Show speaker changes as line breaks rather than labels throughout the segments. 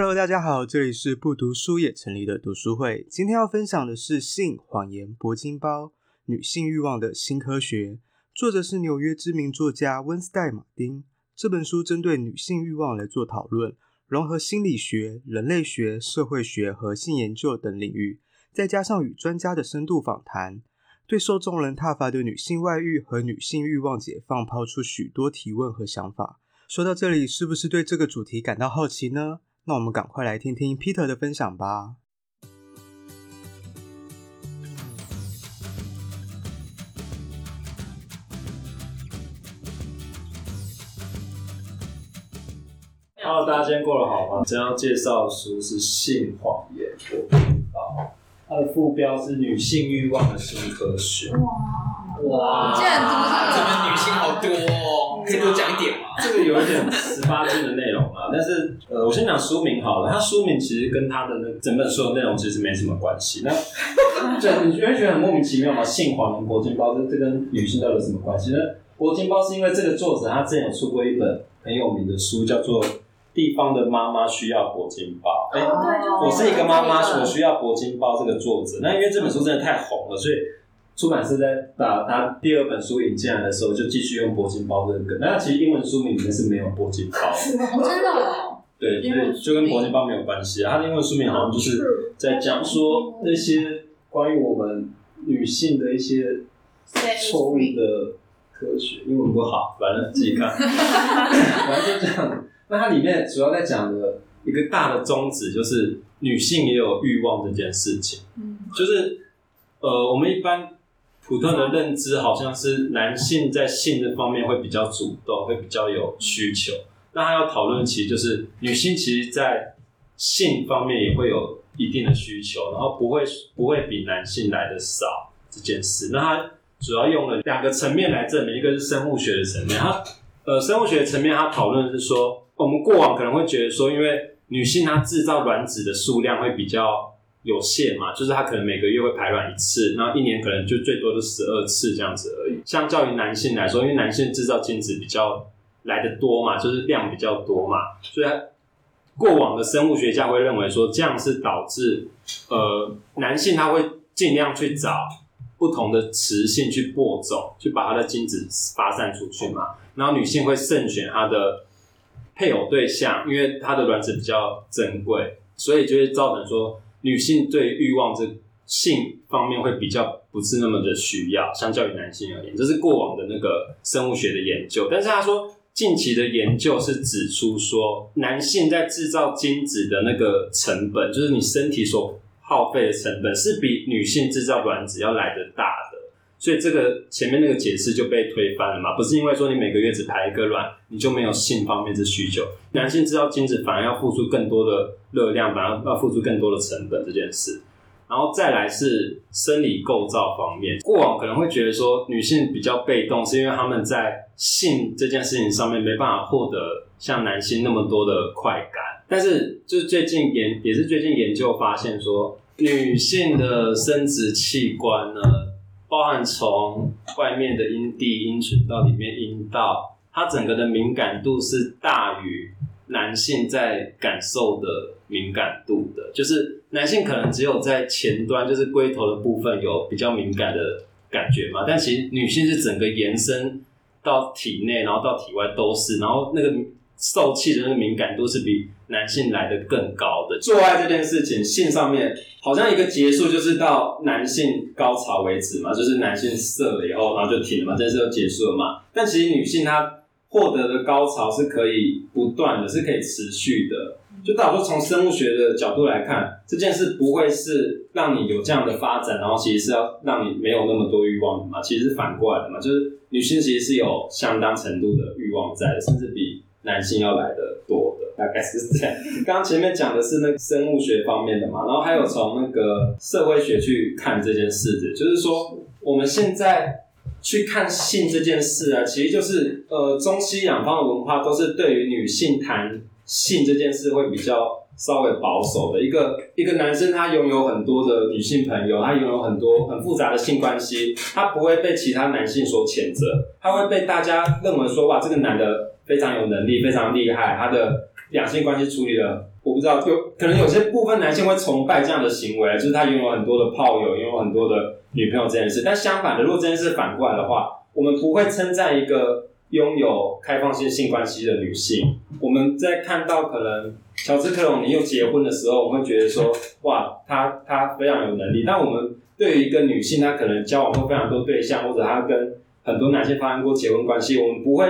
Hello，大家好，这里是不读书也成立的读书会。今天要分享的是《性、谎言、铂金包：女性欲望的新科学》，作者是纽约知名作家温斯代·马丁。这本书针对女性欲望来做讨论，融合心理学、人类学、社会学和性研究等领域，再加上与专家的深度访谈，对受众人挞伐的女性外遇和女性欲望解放抛出许多提问和想法。说到这里，是不是对这个主题感到好奇呢？那我们赶快来听听 Peter 的分享吧。
Hello，大家今天过得好吗？今天要介绍的书是《性、谎言、铂金包》，它的副标是“女性欲望的新科学”。
哇哇！这边女性好多哦，可以多讲一点吗？
这个有一点十八禁的内容啊，但是呃，我先讲书名好了。它书名其实跟它的那整本书的内容其实没什么关系。那 这你会觉得很莫名其妙吗？性、谎言、铂金包，这这跟女性到底有什么关系呢？铂金包是因为这个作者他之前有出过一本很有名的书，叫做《地方的妈妈需要铂金包》。哎、欸，我是一个妈妈，我需要铂金包。这个作者，那因为这本书真的太红了，所以。出版社在把他第二本书引进来的时候，就继续用铂金包这个梗。那其实英文书名里面是没有铂金包 的，
真的哦。
对，所以就跟铂金包没有关系啊。他的英文书名好像就是在讲说那些关于我们女性的一些错误的科学。英文不好，反正自己看。反正就这样。那它里面主要在讲的一个大的宗旨，就是女性也有欲望这件事情。嗯，就是呃，我们一般。普通的认知好像是男性在性这方面会比较主动，会比较有需求。那他要讨论其实就是女性其实，在性方面也会有一定的需求，然后不会不会比男性来的少这件事。那他主要用了两个层面来证明，一个是生物学的层面。他呃，生物学层面他讨论是说，我们过往可能会觉得说，因为女性她制造卵子的数量会比较。有限嘛，就是他可能每个月会排卵一次，然后一年可能就最多就十二次这样子而已。相较于男性来说，因为男性制造精子比较来的多嘛，就是量比较多嘛，所以过往的生物学家会认为说，这样是导致呃男性他会尽量去找不同的雌性去播种，去把他的精子发散出去嘛，然后女性会慎选他的配偶对象，因为他的卵子比较珍贵，所以就会造成说。女性对欲望这性方面会比较不是那么的需要，相较于男性而言，这是过往的那个生物学的研究。但是他说，近期的研究是指出说，男性在制造精子的那个成本，就是你身体所耗费的成本，是比女性制造卵子要来得大的。所以这个前面那个解释就被推翻了嘛？不是因为说你每个月只排一个卵，你就没有性方面的需求。男性知道精子反而要付出更多的热量，反而要付出更多的成本这件事。然后再来是生理构造方面，过往可能会觉得说女性比较被动，是因为他们在性这件事情上面没办法获得像男性那么多的快感。但是就最近研也是最近研究发现说，女性的生殖器官呢。包含从外面的阴蒂、阴唇到里面阴道，它整个的敏感度是大于男性在感受的敏感度的。就是男性可能只有在前端，就是龟头的部分有比较敏感的感觉嘛，但其实女性是整个延伸到体内，然后到体外都是，然后那个受气的那个敏感度是比男性来的更高的。做爱这件事情，性上面。好像一个结束就是到男性高潮为止嘛，就是男性射了以后，然后就停了嘛，这件事就结束了嘛。但其实女性她获得的高潮是可以不断的，是可以持续的。就到时候从生物学的角度来看，这件事不会是让你有这样的发展，然后其实是要让你没有那么多欲望的嘛。其实是反过来的嘛，就是女性其实是有相当程度的欲望在的，甚至比男性要来的多的。大概是这样。刚刚前面讲的是那个生物学方面的嘛，然后还有从那个社会学去看这件事的，就是说我们现在去看性这件事啊，其实就是呃中西两方的文化都是对于女性谈性这件事会比较稍微保守的。一个一个男生他拥有很多的女性朋友，他拥有很多很复杂的性关系，他不会被其他男性所谴责，他会被大家认为说哇，这个男的非常有能力，非常厉害，他的。两性关系处理的我不知道，有可能有些部分男性会崇拜这样的行为，就是他拥有很多的炮友，拥有很多的女朋友这件事。但相反的，如果这件事反过来的话，我们不会称赞一个拥有开放性性关系的女性。我们在看到可能乔治克隆尼又结婚的时候，我们会觉得说，哇，她她非常有能力。但我们对于一个女性，她可能交往过非常多对象，或者她跟很多男性发生过结婚关系，我们不会，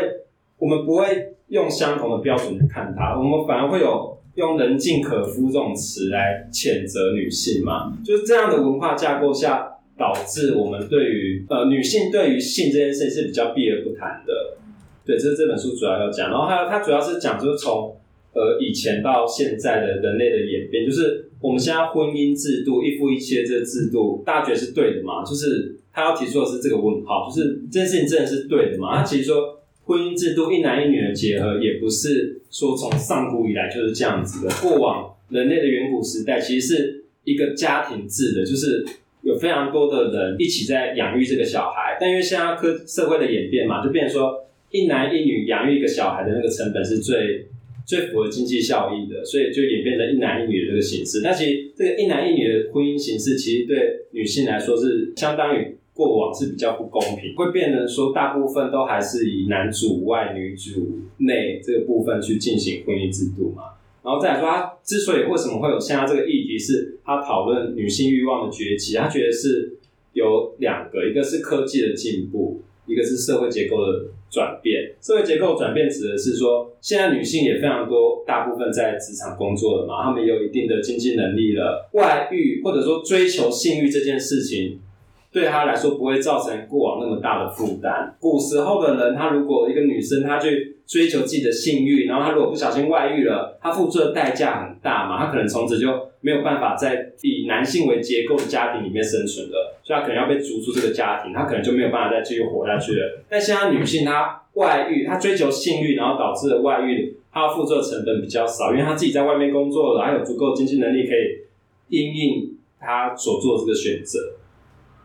我们不会用相同的标准去看她，我们反而会有用人尽可夫这种词来谴责女性嘛？就是这样的文化架构下，导致我们对于呃女性对于性这件事是比较避而不谈的。对，这是这本书主要要讲。然后还有它主要是讲就是从呃以前到现在的人类的演变，就是我们现在婚姻制度一夫一妻这个制度，大家觉得是对的吗？就是他要提出的是这个问号，就是这件事情真的是对的吗？他其实说。婚姻制度一男一女的结合，也不是说从上古以来就是这样子的。过往人类的远古时代，其实是一个家庭制的，就是有非常多的人一起在养育这个小孩。但因为现在科社会的演变嘛，就变成说一男一女养育一个小孩的那个成本是最最符合经济效益的，所以就演变成一男一女的这个形式。但其实这个一男一女的婚姻形式，其实对女性来说是相当于。过往是比较不公平，会变成说大部分都还是以男主外女主内这个部分去进行婚姻制度嘛。然后再来说，他之所以为什么会有现在这个议题，是他讨论女性欲望的崛起，他觉得是有两个，一个是科技的进步，一个是社会结构的转变。社会结构转变指的是说，现在女性也非常多，大部分在职场工作了嘛，她们有一定的经济能力了，外遇或者说追求性欲这件事情。对他来说不会造成过往那么大的负担。古时候的人，他如果一个女生，她去追求自己的性欲，然后她如果不小心外遇了，她付出的代价很大嘛，她可能从此就没有办法在以男性为结构的家庭里面生存了，所以他可能要被逐出这个家庭，他可能就没有办法再继续活下去了。但现在女性她外遇，她追求性欲，然后导致了外遇，她要付出的成本比较少，因为她自己在外面工作了，还有足够经济能力可以应应她所做的这个选择。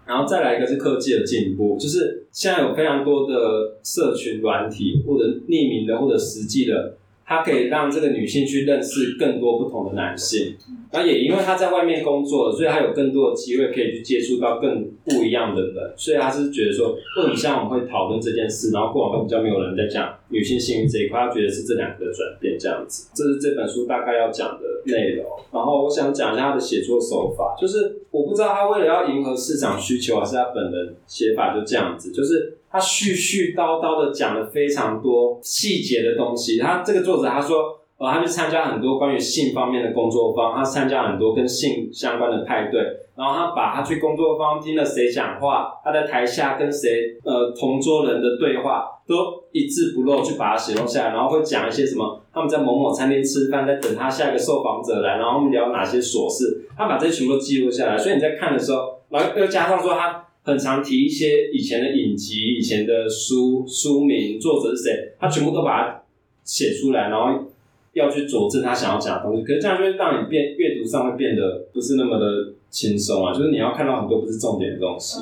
然后再来一个是科技的进步，就是现在有非常多的社群软体，或者匿名的，或者实际的。他可以让这个女性去认识更多不同的男性，那也因为她在外面工作，所以她有更多的机会可以去接触到更不一样的人，所以她是觉得说，或者像我们会讨论这件事，然后过往会比较没有人在讲女性性欲这一块，她觉得是这两个的转变这样子，这是这本书大概要讲的内容。然后我想讲一下他的写作手法，就是我不知道他为了要迎合市场需求，还是他本人写法就这样子，就是。他絮絮叨叨的讲了非常多细节的东西。他这个作者他说，呃，他去参加很多关于性方面的工作坊，他参加很多跟性相关的派对，然后他把他去工作坊听了谁讲话，他在台下跟谁呃同桌人的对话都一字不漏去把它写录下来，然后会讲一些什么他们在某某餐厅吃饭，在等他下一个受访者来，然后他们聊哪些琐事，他把这些全部都记录下来。所以你在看的时候，然后又加上说他。很常提一些以前的影集、以前的书书名、作者是谁，他全部都把它写出来，然后要去佐证他想要讲的东西。可是这样就会让你变阅读上会变得不是那么的轻松啊，就是你要看到很多不是重点的东西。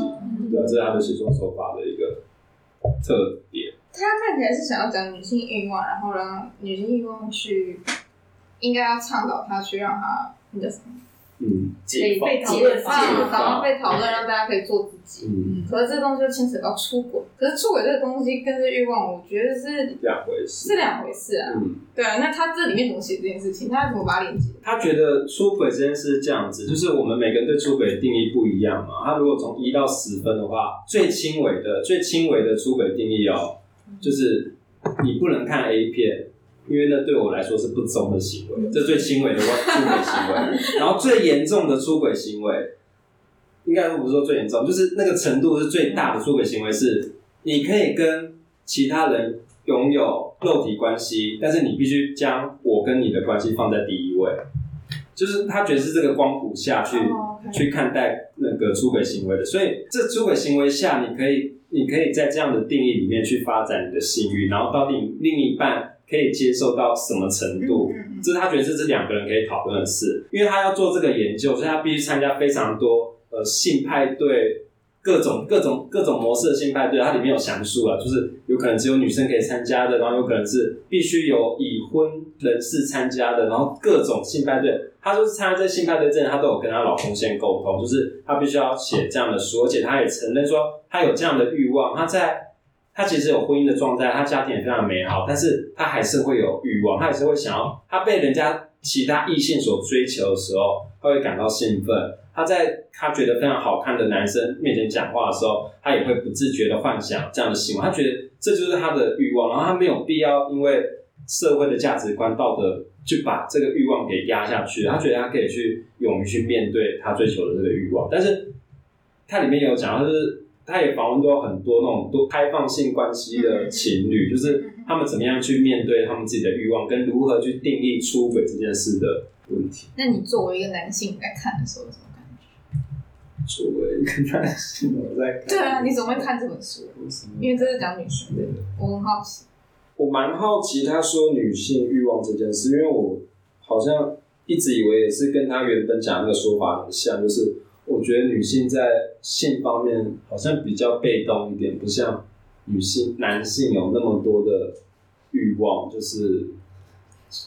对啊，这是他的写作手法的一个特点。
他看起来是想要讲女性欲望，然后让女性欲望去应该要倡导他去让他那个什么。
嗯，
可以被讨论，然后被讨论，让大家可以做自己。嗯，可是这东西就牵扯到出轨，可是出轨这个东西跟这欲望，我觉得是
两回事，
是两回事啊。嗯，对啊，那他这里面怎么写这件事情？他怎么把它连接？
他觉得出轨这件事是这样子，就是我们每个人对出轨的定义不一样嘛。他如果从一到十分的话，最轻微的、最轻微的出轨定义哦，就是你不能看 A 片。因为那对我来说是不忠的行为，这最轻微的出轨行为。然后最严重的出轨行为，应该不是说最严重，就是那个程度是最大的出轨行为是，你可以跟其他人拥有肉体关系，但是你必须将我跟你的关系放在第一位，就是他觉得是这个光谱下去、oh. 去看待那个出轨行为的。所以这出轨行为下，你可以你可以在这样的定义里面去发展你的性欲，然后到另另一半。可以接受到什么程度？这是他觉得这是两个人可以讨论的事，因为他要做这个研究，所以他必须参加非常多呃性派对各种各种各种模式的性派对，它里面有详述了，就是有可能只有女生可以参加的，然后有可能是必须有已婚人士参加的，然后各种性派对，他就是参加这性派对之前，他都有跟他老公先沟通，就是他必须要写这样的书，而且他也承认说他有这样的欲望，他在她其实有婚姻的状态，她家庭也非常美好，但是她还是会有欲望，她还是会想要，她被人家其他异性所追求的时候，她会感到兴奋。他在他觉得非常好看的男生面前讲话的时候，他也会不自觉的幻想这样的行为。他觉得这就是他的欲望，然后他没有必要因为社会的价值观、道德去把这个欲望给压下去。他觉得他可以去勇于去面对他追求的这个欲望。但是他里面有讲到，就是他也访问过很多那种多开放性关系的情侣，就是他们怎么样去面对他们自己的欲望，跟如何去定义出轨这件事的问题。
那你作为一个男性来看的时候，
作为一个男性，我在看。
对啊，你怎么会看这本书？因为这是讲女性的，我很好奇。
我蛮好奇他说女性欲望这件事，因为我好像一直以为也是跟他原本讲那个说法很像，就是我觉得女性在性方面好像比较被动一点，不像女性男性有那么多的欲望，就是。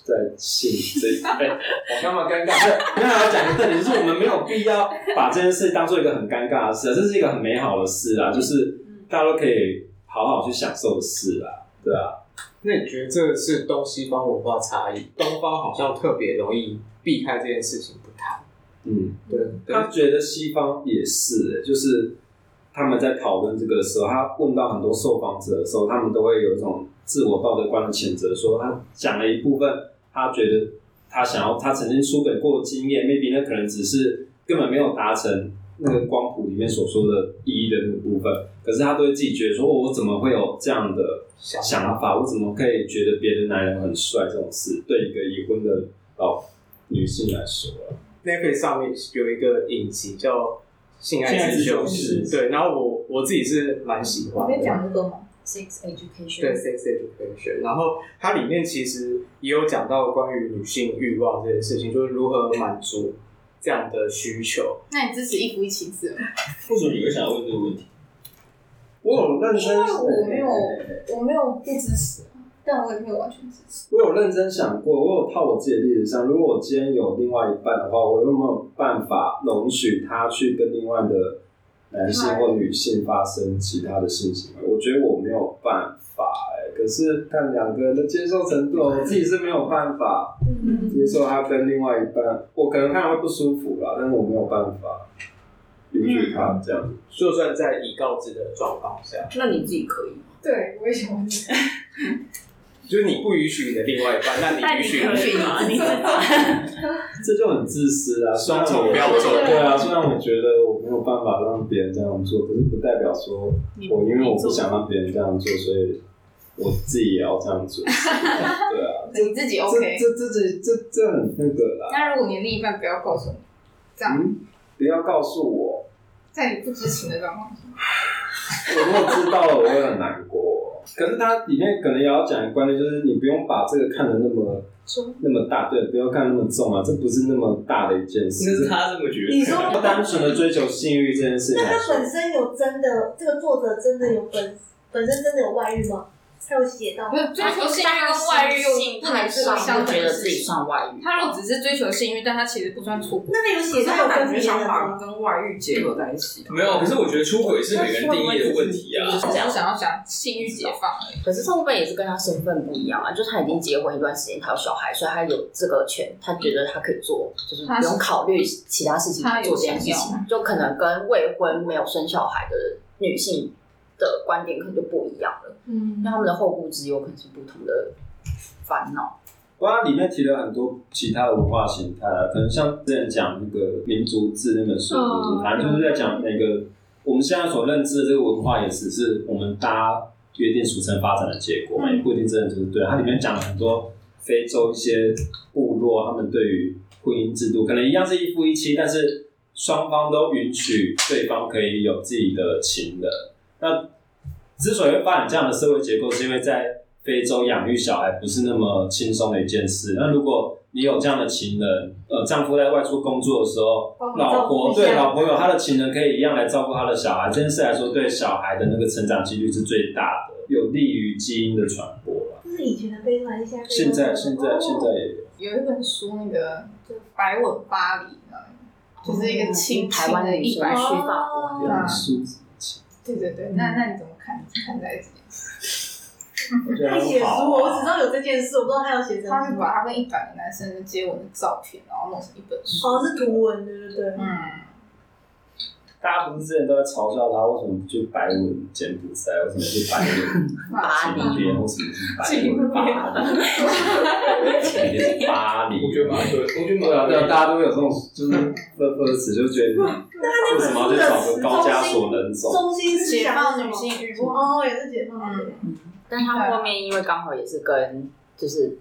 在性这一块，我干嘛尴尬？不是，因为我讲一个特点，就是我们没有必要把这件事当做一个很尴尬的事，这是一个很美好的事啊，就是大家都可以好好去享受的事啊，对啊。
那你觉得这个是东西方文化差异？东方好像特别容易避开这件事情。
嗯，
对。
他觉得西方也是，就是他们在讨论这个的时候，他问到很多受访者的时候，他们都会有一种。自我道德观的谴责，说他讲了一部分，他觉得他想要，他曾经出轨过的经验，maybe 那可能只是根本没有达成那个光谱里面所说的意义的那个部分，可是他都会自己觉得说，我怎么会有这样的想法？我怎么可以觉得别的男人很帅？这种事对一个已婚的老女性来说
，Netflix 上面有一个影集叫《性爱自修室》，对，然后我我自己是蛮喜欢的。
你讲这个吗
？Sex education，
对 sex education，然后它里面其实也有讲到关于女性欲望这件事情，就是如何满足这样的需求。
那你支持一夫一妻制吗？
为什么你会想要问这个问题？我有认真，
因为我没有，我没有不支持，但我也没有完全支持。
我有认真想过，我有套我自己的例子上，如果我今天有另外一半的话，我有没有办法容许他去跟另外的？男性或女性发生其他的性行为，我觉得我没有办法哎、欸。可是看两个人的接受程度，我自己是没有办法接受他跟另外一半，我可能看会不舒服吧，但是我没有办法允许他这样。
就算在已告知的状况下，
那你自己可以吗？
对，我也想问你。
就是你不允许你的另外一半，那你允许
你吗？你
这就很自私啊！
双重标准。
对啊，虽然我觉得我没有办法让别人这样做，可是不代表说我因为我不想让别人这样做，所以我自己也要这样做。对啊，
你自己 OK？
这这这这这很那个啦。
那如果你另一半不要告诉你，这样、嗯、
不要告诉我，
在你不知情的状况下，
我如果知道了，我会很难过。可是它里面可能也要讲一个观念，就是你不用把这个看得那么那么大，对，不要看那么重啊，这不是那么大的一件事。
那是他这么觉得。
你说
不单纯的追求性欲这件事情。
那他本身有真的，这个作者真的有本本身真的有外遇吗？他有写到，
不是追求性欲跟外遇又不能是相
觉得自己算外遇。
他如果只是追求性欲，但他其实不算出轨。
那你有写他有跟别人
把跟外遇结合在一起？
没有，可是我觉得出轨是每个人定义的问题啊。
我想要讲性欲解放而已。
可是这部分也是跟他身份不一样啊，就是他已经结婚一段时间，他有小孩，所以他有这个权，他觉得他可以做，就是不用考虑其他事情做这件事情，就可能跟未婚没有生小孩的女性的观点可能就不一样了，嗯，那他们的后顾之忧可能是不同的烦恼。
不过它里面提了很多其他的文化形态啊，可能像之前讲那个民族志那本书，哦、反正就是在讲那个、嗯、我们现在所认知的这个文化，也只是我们大家约定俗成发展的结果嘛，也、嗯、不一定真的就是对。它里面讲了很多非洲一些部落，他们对于婚姻制度可能一样是一夫一妻，但是双方都允许对方可以有自己的情人。那之所以会发展这样的社会结构，是因为在非洲养育小孩不是那么轻松的一件事。那如果你有这样的情人，呃，丈夫在外出工作的时候，老婆对老婆有他的情人可以一样来照顾他的小孩，这件事来说，对小孩的那个成长几率是最大的，有利于基因的传播吧。
这是以前的悲欢现在
现在现在现在也
有。有一本书，那个就白吻巴黎，就是一个亲台湾的一百虚法国的书。对对对，那那你怎么看？看待这件事。
他写书，我只知道有这件事，我不知道他要写什么。
他是把他跟一百个男生的接吻的照片，然后弄成一本书，
好像是图文，对对对？
嗯。
大家不是之前都在嘲笑他，为什么不去白吻柬埔寨？为什么去白吻 巴黎？为什么去白吻巴黎？巴黎。我觉得蛮对，我觉得对啊，对啊，大家都会有这种就是歌歌词，就觉得为什么要去找个高加索人种？
中心思想
解放女性欲望
哦，也是解放。
嗯。但他后面因为刚好也是跟就是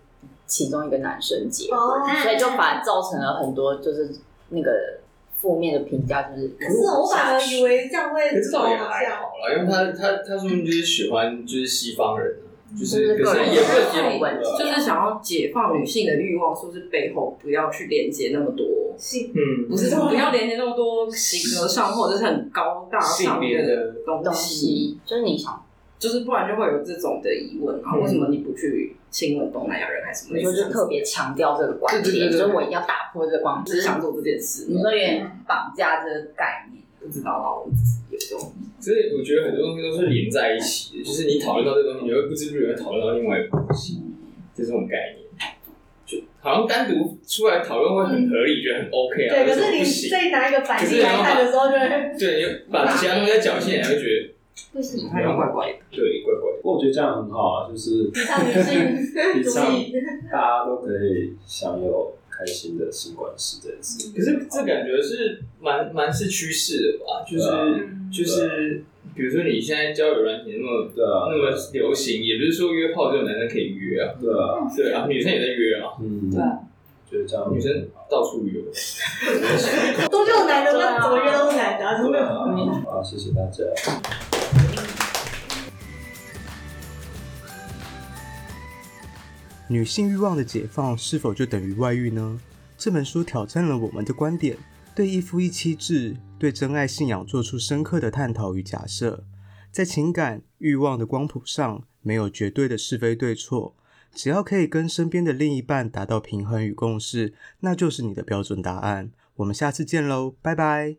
其中一个男生结婚，所以就反而造成了很多就是那个负面的评价，就是。
可是我反而以为这样会，
可是这倒也还好啦，因为他他他说明就是喜欢就是西方人，就是可是也不是结婚，
就是想要解放女性的欲望，说是背后不要去连接那么多
性，
嗯，
不是不要连接那么多形而上或者是很高大上的东西，
就是你想。
就是不然就会有这种的疑问啊，为什么你不去亲吻东南亚人还是什么？
你说就特别强调这个观点，所以我一定要打破这个观点，
只是想做这件事。
你说有点绑架这个概念，
不知道到，我自己有这种。
所以我觉得很多东西都是连在一起的，就是你讨论到这个东西，你会不知不觉会讨论到另外一个东西，就这种概念。就好像单独出来讨论会很合理，觉得很 OK 啊。
对，可是你再拿一个反例来看的时候，就会
对，你把其他东西再搅进来，会觉得。
不行，
还有怪怪的，
对，怪怪的。
不过我觉得这样很好啊，就是
提倡女性，
提倡大家都可以享有开心的性关系这件事。
可是这感觉是蛮蛮是趋势的吧？就是、啊、就是，比如说你现在交友软体那么
对啊。
那么流行，也不是说约炮只有男生可以约啊，
对啊，
对啊，女生也在约啊，
嗯，
对啊，
就是这样，
女生到处约，
都就男的，吗？怎么约都是男的，真的。
好，谢谢大家。
女性欲望的解放是否就等于外遇呢？这本书挑战了我们的观点，对一夫一妻制、对真爱信仰做出深刻的探讨与假设。在情感欲望的光谱上，没有绝对的是非对错，只要可以跟身边的另一半达到平衡与共识，那就是你的标准答案。我们下次见喽，拜拜。